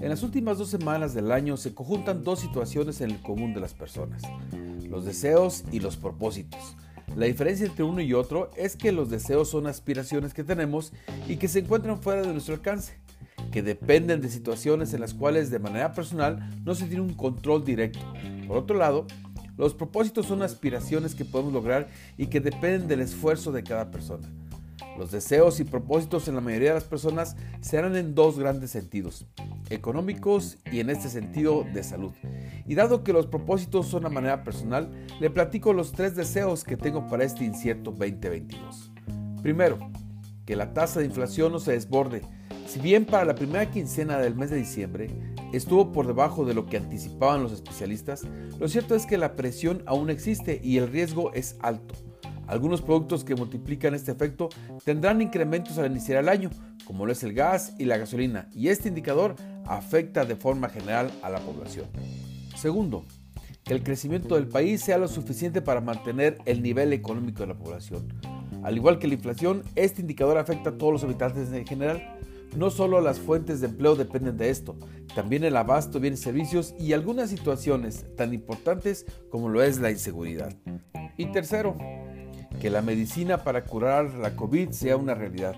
En las últimas dos semanas del año se conjuntan dos situaciones en el común de las personas, los deseos y los propósitos. La diferencia entre uno y otro es que los deseos son aspiraciones que tenemos y que se encuentran fuera de nuestro alcance, que dependen de situaciones en las cuales de manera personal no se tiene un control directo. Por otro lado, los propósitos son aspiraciones que podemos lograr y que dependen del esfuerzo de cada persona. Los deseos y propósitos en la mayoría de las personas se harán en dos grandes sentidos, económicos y en este sentido de salud. Y dado que los propósitos son a manera personal, le platico los tres deseos que tengo para este incierto 2022. Primero, que la tasa de inflación no se desborde. Si bien para la primera quincena del mes de diciembre estuvo por debajo de lo que anticipaban los especialistas, lo cierto es que la presión aún existe y el riesgo es alto. Algunos productos que multiplican este efecto tendrán incrementos al iniciar el año, como lo es el gas y la gasolina, y este indicador afecta de forma general a la población. Segundo, que el crecimiento del país sea lo suficiente para mantener el nivel económico de la población. Al igual que la inflación, este indicador afecta a todos los habitantes en general. No solo las fuentes de empleo dependen de esto, también el abasto de bienes y servicios y algunas situaciones tan importantes como lo es la inseguridad. Y tercero, que la medicina para curar la COVID sea una realidad.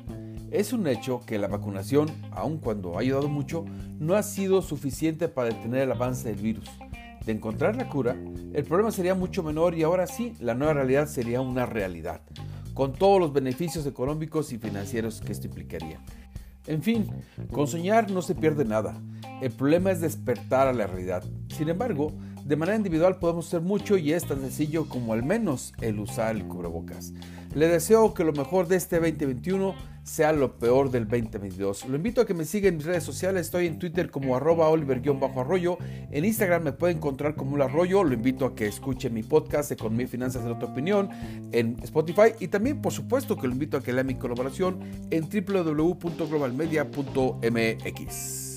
Es un hecho que la vacunación, aun cuando ha ayudado mucho, no ha sido suficiente para detener el avance del virus. De encontrar la cura, el problema sería mucho menor y ahora sí, la nueva realidad sería una realidad, con todos los beneficios económicos y financieros que esto implicaría. En fin, con soñar no se pierde nada. El problema es despertar a la realidad. Sin embargo, de manera individual podemos hacer mucho y es tan sencillo como al menos el usar el cubrebocas. Le deseo que lo mejor de este 2021 sea lo peor del 2022. Lo invito a que me siga en mis redes sociales. Estoy en Twitter como arroba oliver-arroyo. En Instagram me puede encontrar como un arroyo. Lo invito a que escuche mi podcast Economía y Finanzas de otra opinión en Spotify. Y también, por supuesto, que lo invito a que lea mi colaboración en www.globalmedia.mx.